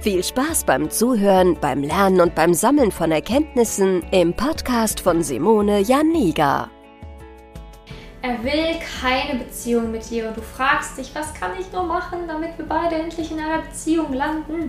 Viel Spaß beim Zuhören, beim Lernen und beim Sammeln von Erkenntnissen im Podcast von Simone Janiga. Er will keine Beziehung mit dir und du fragst dich, was kann ich nur machen, damit wir beide endlich in einer Beziehung landen?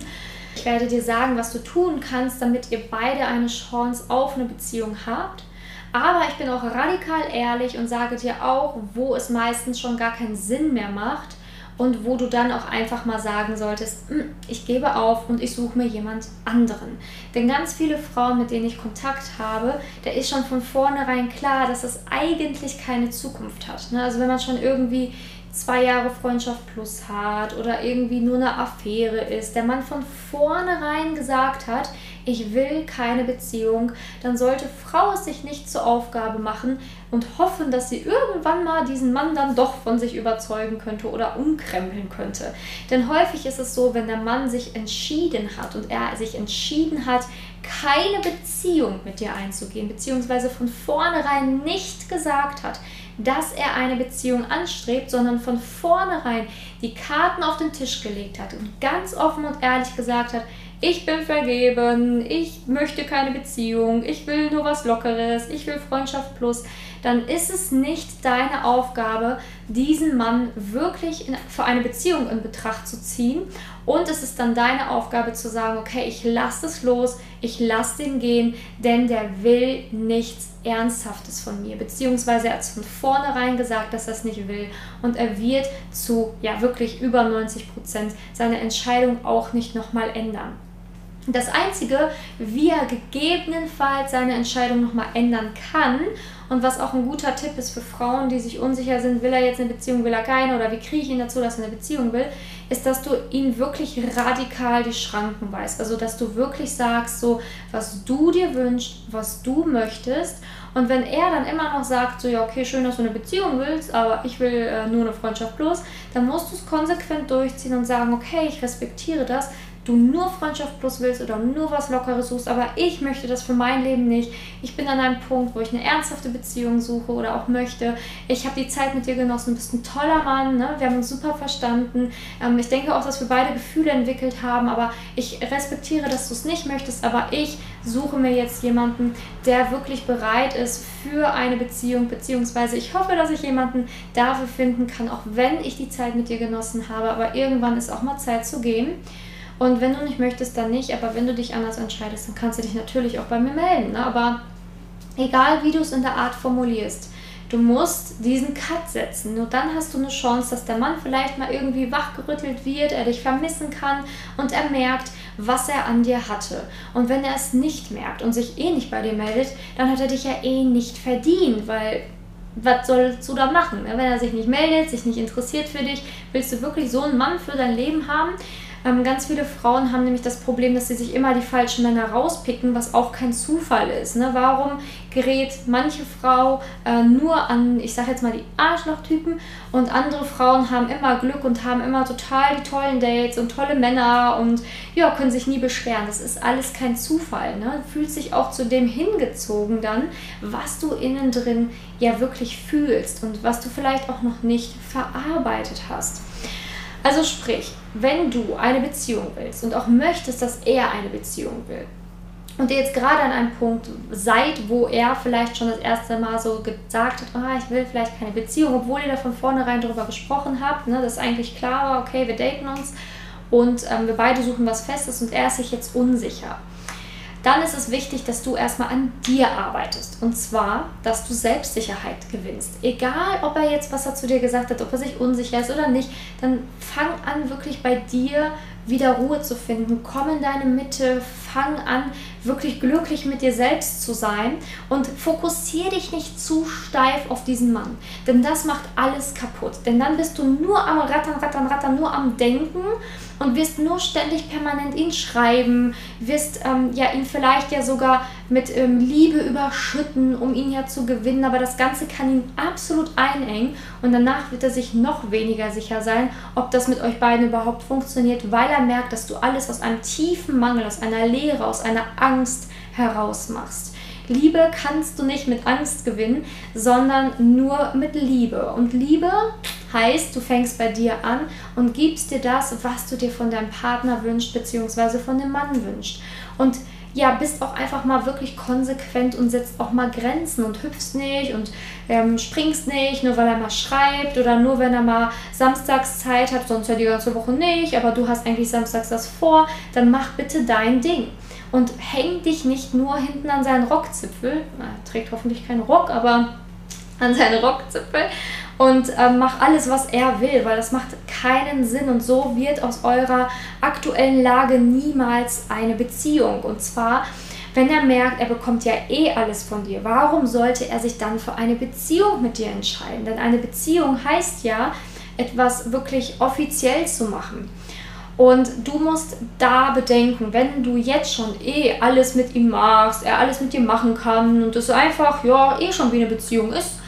Ich werde dir sagen, was du tun kannst, damit ihr beide eine Chance auf eine Beziehung habt. Aber ich bin auch radikal ehrlich und sage dir auch, wo es meistens schon gar keinen Sinn mehr macht, und wo du dann auch einfach mal sagen solltest, hm, ich gebe auf und ich suche mir jemand anderen. Denn ganz viele Frauen, mit denen ich Kontakt habe, da ist schon von vornherein klar, dass es eigentlich keine Zukunft hat. Ne? Also wenn man schon irgendwie zwei Jahre Freundschaft plus hat oder irgendwie nur eine Affäre ist, der Mann von vornherein gesagt hat, ich will keine Beziehung, dann sollte Frau es sich nicht zur Aufgabe machen und hoffen, dass sie irgendwann mal diesen Mann dann doch von sich überzeugen könnte oder umkrempeln könnte. Denn häufig ist es so, wenn der Mann sich entschieden hat und er sich entschieden hat, keine Beziehung mit dir einzugehen, beziehungsweise von vornherein nicht gesagt hat, dass er eine Beziehung anstrebt, sondern von vornherein die Karten auf den Tisch gelegt hat und ganz offen und ehrlich gesagt hat, ich bin vergeben, ich möchte keine Beziehung, ich will nur was Lockeres, ich will Freundschaft plus, dann ist es nicht deine Aufgabe, diesen Mann wirklich in, für eine Beziehung in Betracht zu ziehen. Und es ist dann deine Aufgabe zu sagen, okay, ich lasse es los, ich lasse den gehen, denn der will nichts Ernsthaftes von mir. Beziehungsweise er hat von vornherein gesagt, dass er es nicht will. Und er wird zu, ja, wirklich über 90 Prozent seine Entscheidung auch nicht nochmal ändern. Das Einzige, wie er gegebenenfalls seine Entscheidung nochmal ändern kann und was auch ein guter Tipp ist für Frauen, die sich unsicher sind, will er jetzt eine Beziehung, will er keine oder wie kriege ich ihn dazu, dass er eine Beziehung will, ist, dass du ihn wirklich radikal die Schranken weißt. Also, dass du wirklich sagst, so, was du dir wünschst, was du möchtest. Und wenn er dann immer noch sagt, so, ja, okay, schön, dass du eine Beziehung willst, aber ich will äh, nur eine Freundschaft bloß, dann musst du es konsequent durchziehen und sagen, okay, ich respektiere das, du nur Freundschaft plus willst oder nur was Lockeres suchst, aber ich möchte das für mein Leben nicht. Ich bin an einem Punkt, wo ich eine ernsthafte Beziehung suche oder auch möchte. Ich habe die Zeit mit dir genossen, du bist ein toller Mann, ne? wir haben uns super verstanden. Ähm, ich denke auch, dass wir beide Gefühle entwickelt haben, aber ich respektiere, dass du es nicht möchtest, aber ich suche mir jetzt jemanden, der wirklich bereit ist für eine Beziehung, beziehungsweise ich hoffe, dass ich jemanden dafür finden kann, auch wenn ich die Zeit mit dir genossen habe, aber irgendwann ist auch mal Zeit zu gehen. Und wenn du nicht möchtest, dann nicht. Aber wenn du dich anders entscheidest, dann kannst du dich natürlich auch bei mir melden. Ne? Aber egal, wie du es in der Art formulierst, du musst diesen Cut setzen. Nur dann hast du eine Chance, dass der Mann vielleicht mal irgendwie wachgerüttelt wird, er dich vermissen kann und er merkt, was er an dir hatte. Und wenn er es nicht merkt und sich eh nicht bei dir meldet, dann hat er dich ja eh nicht verdient, weil was sollst du da machen? Ne? Wenn er sich nicht meldet, sich nicht interessiert für dich, willst du wirklich so einen Mann für dein Leben haben? Ähm, ganz viele Frauen haben nämlich das Problem, dass sie sich immer die falschen Männer rauspicken, was auch kein Zufall ist. Ne? Warum gerät manche Frau äh, nur an, ich sage jetzt mal, die Arschlochtypen und andere Frauen haben immer Glück und haben immer total die tollen Dates und tolle Männer und ja, können sich nie beschweren. Das ist alles kein Zufall. Ne? Fühlt sich auch zu dem hingezogen dann, was du innen drin ja wirklich fühlst und was du vielleicht auch noch nicht verarbeitet hast. Also sprich, wenn du eine Beziehung willst und auch möchtest, dass er eine Beziehung will und ihr jetzt gerade an einem Punkt seid, wo er vielleicht schon das erste Mal so gesagt hat, oh, ich will vielleicht keine Beziehung, obwohl ihr da von vornherein darüber gesprochen habt, ne, dass eigentlich klar war, okay, wir daten uns und ähm, wir beide suchen was Festes und er ist sich jetzt unsicher dann ist es wichtig, dass du erstmal an dir arbeitest. Und zwar, dass du Selbstsicherheit gewinnst. Egal, ob er jetzt, was er zu dir gesagt hat, ob er sich unsicher ist oder nicht, dann fang an, wirklich bei dir wieder Ruhe zu finden. Komm in deine Mitte, fang an, wirklich glücklich mit dir selbst zu sein und fokussiere dich nicht zu steif auf diesen Mann. Denn das macht alles kaputt. Denn dann bist du nur am Rattern, Rattern, Rattern, nur am Denken und wirst nur ständig permanent ihn schreiben, wirst ähm, ja ihn vielleicht ja sogar mit ähm, Liebe überschütten, um ihn ja zu gewinnen, aber das Ganze kann ihn absolut einengen und danach wird er sich noch weniger sicher sein, ob das mit euch beiden überhaupt funktioniert, weil er merkt, dass du alles aus einem tiefen Mangel, aus einer Leere, aus einer Angst heraus machst. Liebe kannst du nicht mit Angst gewinnen, sondern nur mit Liebe. Und Liebe heißt, du fängst bei dir an und gibst dir das, was du dir von deinem Partner wünschst, beziehungsweise von dem Mann wünschst. Und ja, bist auch einfach mal wirklich konsequent und setzt auch mal Grenzen und hüpfst nicht und ähm, springst nicht, nur weil er mal schreibt oder nur wenn er mal samstags Zeit hat, sonst ja die ganze Woche nicht, aber du hast eigentlich samstags das vor, dann mach bitte dein Ding und häng dich nicht nur hinten an seinen Rockzipfel, er trägt hoffentlich keinen Rock, aber an seinen Rockzipfel und äh, mach alles, was er will, weil das macht keinen Sinn und so wird aus eurer aktuellen Lage niemals eine Beziehung und zwar wenn er merkt, er bekommt ja eh alles von dir, warum sollte er sich dann für eine Beziehung mit dir entscheiden? Denn eine Beziehung heißt ja, etwas wirklich offiziell zu machen. Und du musst da bedenken, wenn du jetzt schon eh alles mit ihm machst, er alles mit dir machen kann und es einfach, ja, eh schon wie eine Beziehung ist,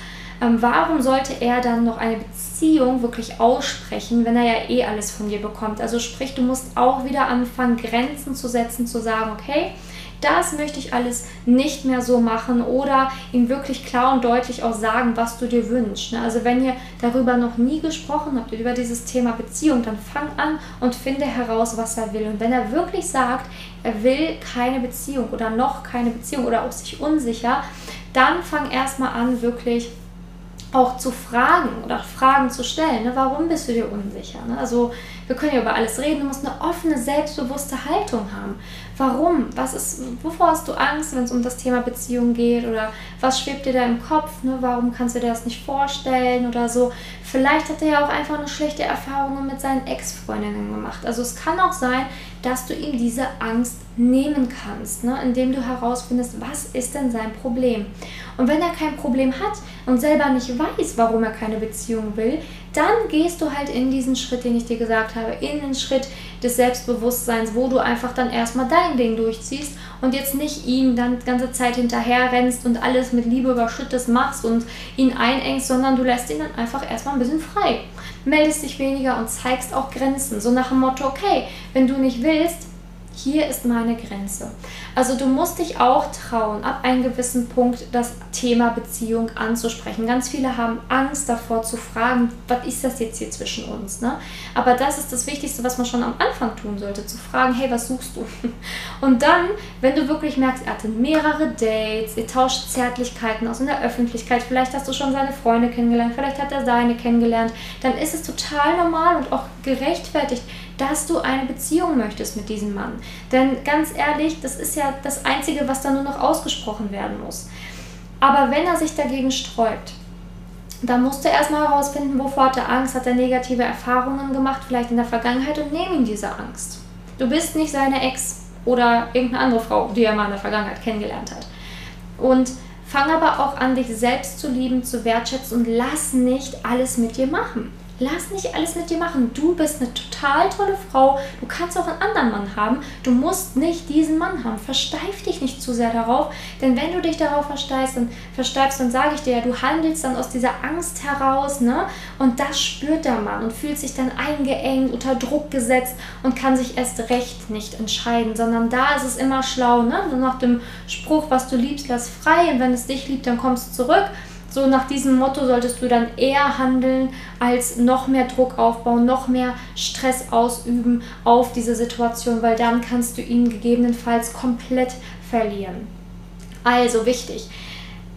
ähm, warum sollte er dann noch eine Beziehung wirklich aussprechen, wenn er ja eh alles von dir bekommt? Also sprich, du musst auch wieder anfangen, Grenzen zu setzen, zu sagen, okay, das möchte ich alles nicht mehr so machen oder ihm wirklich klar und deutlich auch sagen, was du dir wünschst. Ne? Also wenn ihr darüber noch nie gesprochen habt, über dieses Thema Beziehung, dann fang an und finde heraus, was er will. Und wenn er wirklich sagt, er will keine Beziehung oder noch keine Beziehung oder auch sich unsicher, dann fang erstmal an, wirklich auch zu fragen oder Fragen zu stellen. Ne? Warum bist du dir unsicher? Ne? Also wir können ja über alles reden. Du musst eine offene, selbstbewusste Haltung haben. Warum? Was ist, wovor hast du Angst, wenn es um das Thema Beziehung geht? Oder was schwebt dir da im Kopf? Ne? Warum kannst du dir das nicht vorstellen oder so? Vielleicht hat er ja auch einfach eine schlechte Erfahrung mit seinen Ex-Freundinnen gemacht. Also es kann auch sein, dass du ihm diese Angst nehmen kannst, ne? indem du herausfindest, was ist denn sein Problem. Und wenn er kein Problem hat und selber nicht weiß, warum er keine Beziehung will, dann gehst du halt in diesen Schritt, den ich dir gesagt habe, in den Schritt des Selbstbewusstseins, wo du einfach dann erstmal dein Ding durchziehst und jetzt nicht ihm dann die ganze Zeit hinterher rennst und alles mit Liebe überschüttest machst und ihn einengst, sondern du lässt ihn dann einfach erstmal ein bisschen frei. Meldest dich weniger und zeigst auch Grenzen. So nach dem Motto, okay, wenn du nicht willst, hier ist meine Grenze. Also du musst dich auch trauen, ab einem gewissen Punkt das Thema Beziehung anzusprechen. Ganz viele haben Angst davor zu fragen, was ist das jetzt hier zwischen uns? Ne? Aber das ist das Wichtigste, was man schon am Anfang tun sollte, zu fragen, hey, was suchst du? Und dann, wenn du wirklich merkst, er hatte mehrere Dates, ihr tauscht Zärtlichkeiten aus in der Öffentlichkeit, vielleicht hast du schon seine Freunde kennengelernt, vielleicht hat er seine kennengelernt, dann ist es total normal und auch gerechtfertigt, dass du eine Beziehung möchtest mit diesem Mann. Denn ganz ehrlich, das ist ja das Einzige, was da nur noch ausgesprochen werden muss. Aber wenn er sich dagegen sträubt, dann musst du erstmal herausfinden, wovor hat er Angst, hat er negative Erfahrungen gemacht, vielleicht in der Vergangenheit und nehm ihm diese Angst. Du bist nicht seine Ex oder irgendeine andere Frau, die er mal in der Vergangenheit kennengelernt hat. Und fang aber auch an, dich selbst zu lieben, zu wertschätzen und lass nicht alles mit dir machen. Lass nicht alles mit dir machen. Du bist eine total tolle Frau. Du kannst auch einen anderen Mann haben. Du musst nicht diesen Mann haben. Versteif dich nicht zu sehr darauf, denn wenn du dich darauf versteifst, dann versteifst, dann sage ich dir ja, du handelst dann aus dieser Angst heraus, ne? Und das spürt der Mann und fühlt sich dann eingeengt, unter Druck gesetzt und kann sich erst recht nicht entscheiden, sondern da ist es immer schlau, ne? Nach dem Spruch, was du liebst, lass frei und wenn es dich liebt, dann kommst du zurück. So nach diesem Motto solltest du dann eher handeln, als noch mehr Druck aufbauen, noch mehr Stress ausüben auf diese Situation, weil dann kannst du ihn gegebenenfalls komplett verlieren. Also wichtig,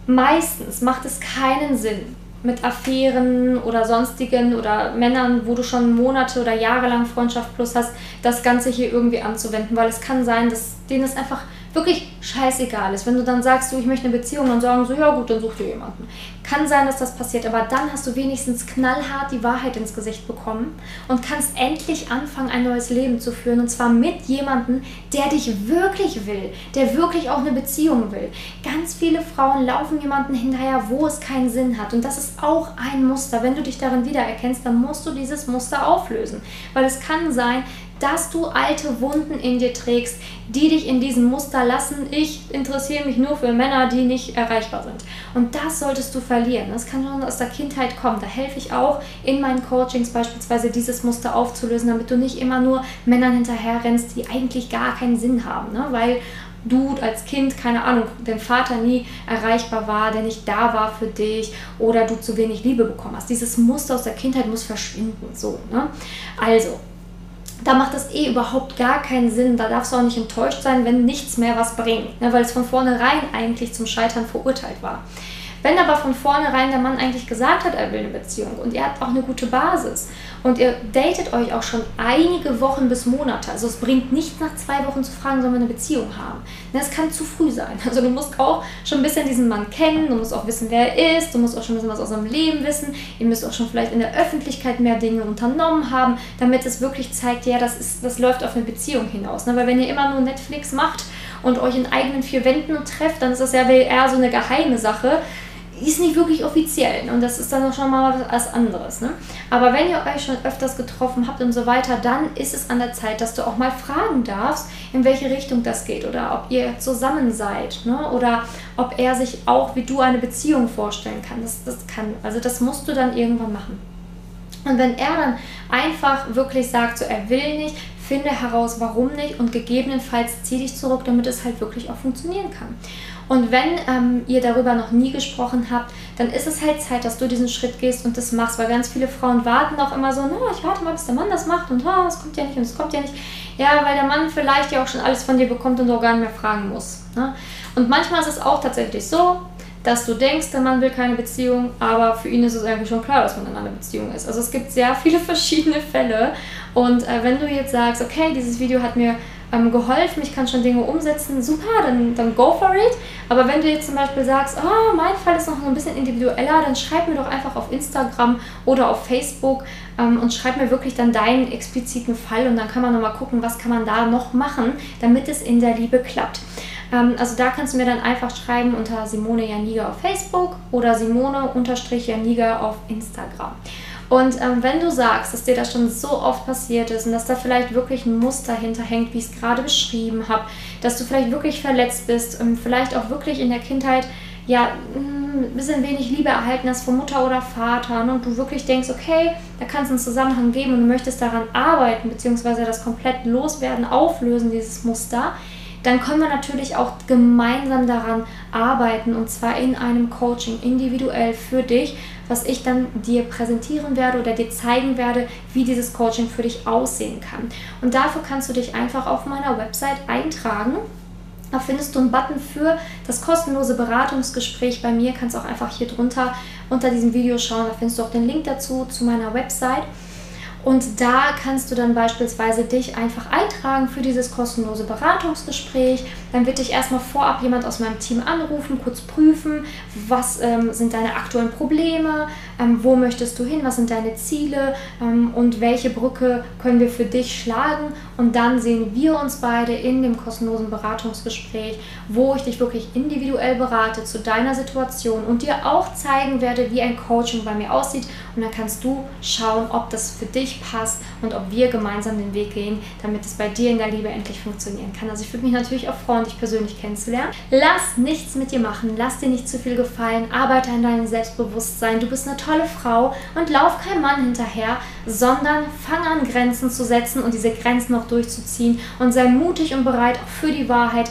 meistens macht es keinen Sinn, mit Affären oder sonstigen oder Männern, wo du schon Monate oder Jahre lang Freundschaft plus hast, das Ganze hier irgendwie anzuwenden, weil es kann sein, dass denen es einfach wirklich scheißegal ist. Wenn du dann sagst, du, ich möchte eine Beziehung, dann sagen so, ja gut, dann such dir jemanden. Kann sein, dass das passiert, aber dann hast du wenigstens knallhart die Wahrheit ins Gesicht bekommen und kannst endlich anfangen, ein neues Leben zu führen. Und zwar mit jemandem, der dich wirklich will, der wirklich auch eine Beziehung will. Ganz viele Frauen laufen jemanden hinterher, wo es keinen Sinn hat. Und das ist auch ein Muster. Wenn du dich darin wiedererkennst, dann musst du dieses Muster auflösen. Weil es kann sein, dass du alte Wunden in dir trägst, die dich in diesem Muster lassen. Ich interessiere mich nur für Männer, die nicht erreichbar sind. Und das solltest du verlieren. Das kann schon aus der Kindheit kommen. Da helfe ich auch in meinen Coachings beispielsweise dieses Muster aufzulösen, damit du nicht immer nur Männern hinterher rennst, die eigentlich gar keinen Sinn haben. Ne? Weil du als Kind, keine Ahnung, dein Vater nie erreichbar war, der nicht da war für dich oder du zu wenig Liebe bekommen hast. Dieses Muster aus der Kindheit muss verschwinden. So, ne? Also, da macht das eh überhaupt gar keinen Sinn. Da darfst du auch nicht enttäuscht sein, wenn nichts mehr was bringt, ne, weil es von vornherein eigentlich zum Scheitern verurteilt war. Wenn aber von vornherein der Mann eigentlich gesagt hat, er will eine Beziehung und ihr habt auch eine gute Basis und ihr datet euch auch schon einige Wochen bis Monate, also es bringt nicht nach zwei Wochen zu fragen, sollen wir eine Beziehung haben. Das kann zu früh sein. Also du musst auch schon ein bisschen diesen Mann kennen, du musst auch wissen, wer er ist, du musst auch schon ein bisschen was aus seinem Leben wissen, ihr müsst auch schon vielleicht in der Öffentlichkeit mehr Dinge unternommen haben, damit es wirklich zeigt, ja, das, ist, das läuft auf eine Beziehung hinaus. Ne? Weil wenn ihr immer nur Netflix macht und euch in eigenen vier Wänden trefft, dann ist das ja eher so eine geheime Sache ist nicht wirklich offiziell und das ist dann auch schon mal was anderes. Ne? Aber wenn ihr euch schon öfters getroffen habt und so weiter, dann ist es an der Zeit, dass du auch mal fragen darfst, in welche Richtung das geht oder ob ihr zusammen seid ne? oder ob er sich auch wie du eine Beziehung vorstellen kann. Das, das kann, also das musst du dann irgendwann machen. Und wenn er dann einfach wirklich sagt, so er will nicht, finde heraus, warum nicht und gegebenenfalls zieh dich zurück, damit es halt wirklich auch funktionieren kann. Und wenn ähm, ihr darüber noch nie gesprochen habt, dann ist es halt Zeit, dass du diesen Schritt gehst und das machst, weil ganz viele Frauen warten auch immer so, na, ich warte mal, bis der Mann das macht und oh, es kommt ja nicht und es kommt ja nicht. Ja, weil der Mann vielleicht ja auch schon alles von dir bekommt und auch gar nicht mehr fragen muss. Ne? Und manchmal ist es auch tatsächlich so, dass du denkst, der Mann will keine Beziehung, aber für ihn ist es eigentlich schon klar, dass man in einer Beziehung ist. Also es gibt sehr viele verschiedene Fälle und äh, wenn du jetzt sagst, okay, dieses Video hat mir ähm, geholfen, ich kann schon Dinge umsetzen, super, dann, dann go for it. Aber wenn du jetzt zum Beispiel sagst, oh, mein Fall ist noch ein bisschen individueller, dann schreib mir doch einfach auf Instagram oder auf Facebook ähm, und schreib mir wirklich dann deinen expliziten Fall und dann kann man nochmal gucken, was kann man da noch machen, damit es in der Liebe klappt. Ähm, also da kannst du mir dann einfach schreiben unter Simone Janiga auf Facebook oder Simone-Janiga auf Instagram. Und ähm, wenn du sagst, dass dir das schon so oft passiert ist und dass da vielleicht wirklich ein Muster hinterhängt, wie ich es gerade beschrieben habe, dass du vielleicht wirklich verletzt bist und vielleicht auch wirklich in der Kindheit ja mm, ein bisschen wenig Liebe erhalten hast von Mutter oder Vater ne, und du wirklich denkst, okay, da kann es einen Zusammenhang geben und du möchtest daran arbeiten, beziehungsweise das komplett loswerden, auflösen, dieses Muster, dann können wir natürlich auch gemeinsam daran arbeiten und zwar in einem Coaching individuell für dich, was ich dann dir präsentieren werde oder dir zeigen werde, wie dieses Coaching für dich aussehen kann. Und dafür kannst du dich einfach auf meiner Website eintragen. Da findest du einen Button für das kostenlose Beratungsgespräch bei mir. Kannst auch einfach hier drunter unter diesem Video schauen. Da findest du auch den Link dazu zu meiner Website. Und da kannst du dann beispielsweise dich einfach eintragen für dieses kostenlose Beratungsgespräch. Dann wird dich erstmal vorab jemand aus meinem Team anrufen, kurz prüfen, was ähm, sind deine aktuellen Probleme, ähm, wo möchtest du hin, was sind deine Ziele ähm, und welche Brücke können wir für dich schlagen. Und dann sehen wir uns beide in dem kostenlosen Beratungsgespräch, wo ich dich wirklich individuell berate zu deiner Situation und dir auch zeigen werde, wie ein Coaching bei mir aussieht. Und dann kannst du schauen, ob das für dich passt und ob wir gemeinsam den Weg gehen, damit es bei dir in der Liebe endlich funktionieren kann. Also ich würde mich natürlich auch freuen, dich persönlich kennenzulernen. Lass nichts mit dir machen, lass dir nicht zu viel gefallen, arbeite an deinem Selbstbewusstsein. Du bist eine tolle Frau und lauf kein Mann hinterher, sondern fang an, Grenzen zu setzen und diese Grenzen auch durchzuziehen und sei mutig und bereit auch für die Wahrheit,